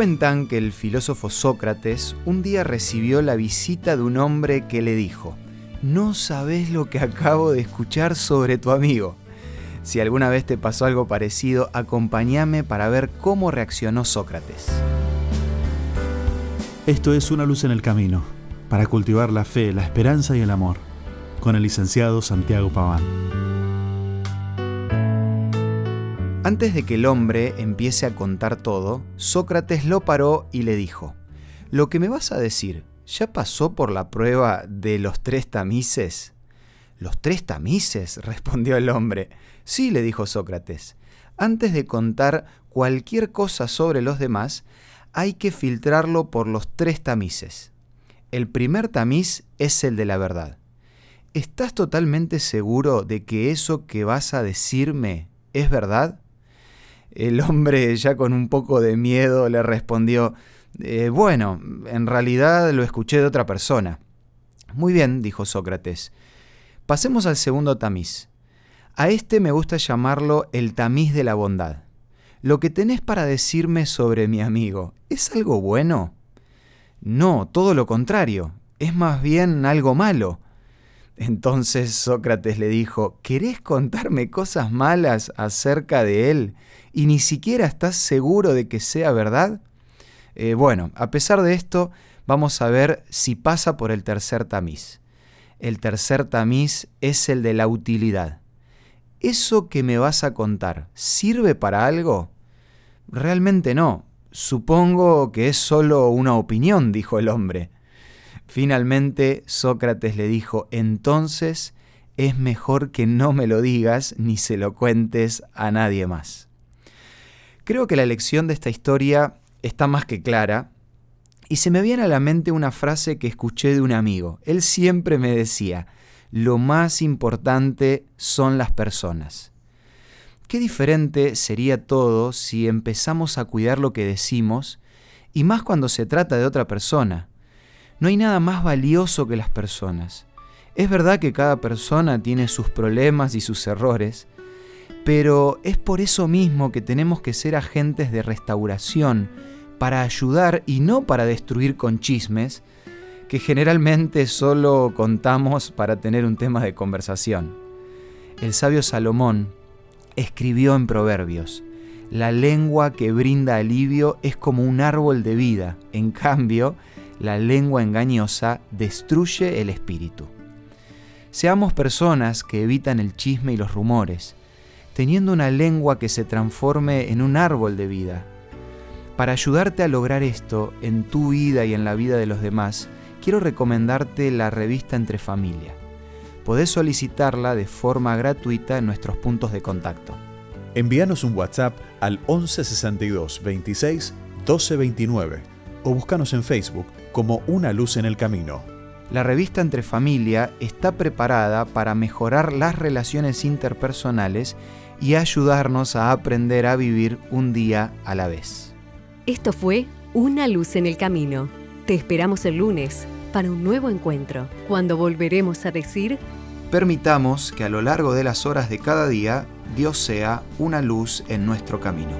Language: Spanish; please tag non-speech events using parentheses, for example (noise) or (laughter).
Cuentan que el filósofo Sócrates un día recibió la visita de un hombre que le dijo, no sabes lo que acabo de escuchar sobre tu amigo. Si alguna vez te pasó algo parecido, acompáñame para ver cómo reaccionó Sócrates. Esto es Una luz en el camino, para cultivar la fe, la esperanza y el amor, con el licenciado Santiago Paván. Antes de que el hombre empiece a contar todo, Sócrates lo paró y le dijo, Lo que me vas a decir, ¿ya pasó por la prueba de los tres tamices? ¿Los tres tamices? (laughs) respondió el hombre. Sí, le dijo Sócrates. Antes de contar cualquier cosa sobre los demás, hay que filtrarlo por los tres tamices. El primer tamiz es el de la verdad. ¿Estás totalmente seguro de que eso que vas a decirme es verdad? El hombre, ya con un poco de miedo, le respondió, eh, bueno, en realidad lo escuché de otra persona. Muy bien, dijo Sócrates. Pasemos al segundo tamiz. A este me gusta llamarlo el tamiz de la bondad. Lo que tenés para decirme sobre mi amigo, ¿es algo bueno? No, todo lo contrario, es más bien algo malo. Entonces Sócrates le dijo, ¿querés contarme cosas malas acerca de él y ni siquiera estás seguro de que sea verdad? Eh, bueno, a pesar de esto, vamos a ver si pasa por el tercer tamiz. El tercer tamiz es el de la utilidad. ¿Eso que me vas a contar sirve para algo? Realmente no. Supongo que es solo una opinión, dijo el hombre. Finalmente Sócrates le dijo, entonces es mejor que no me lo digas ni se lo cuentes a nadie más. Creo que la lección de esta historia está más que clara y se me viene a la mente una frase que escuché de un amigo. Él siempre me decía, lo más importante son las personas. Qué diferente sería todo si empezamos a cuidar lo que decimos y más cuando se trata de otra persona. No hay nada más valioso que las personas. Es verdad que cada persona tiene sus problemas y sus errores, pero es por eso mismo que tenemos que ser agentes de restauración, para ayudar y no para destruir con chismes, que generalmente solo contamos para tener un tema de conversación. El sabio Salomón escribió en Proverbios, la lengua que brinda alivio es como un árbol de vida, en cambio, la lengua engañosa destruye el espíritu. Seamos personas que evitan el chisme y los rumores, teniendo una lengua que se transforme en un árbol de vida. Para ayudarte a lograr esto en tu vida y en la vida de los demás, quiero recomendarte la revista Entre Familia. Podés solicitarla de forma gratuita en nuestros puntos de contacto. Envíanos un WhatsApp al 1162 26 1229 o búscanos en Facebook como Una Luz en el Camino. La revista Entre Familia está preparada para mejorar las relaciones interpersonales y ayudarnos a aprender a vivir un día a la vez. Esto fue Una Luz en el Camino. Te esperamos el lunes para un nuevo encuentro, cuando volveremos a decir... Permitamos que a lo largo de las horas de cada día Dios sea una luz en nuestro camino.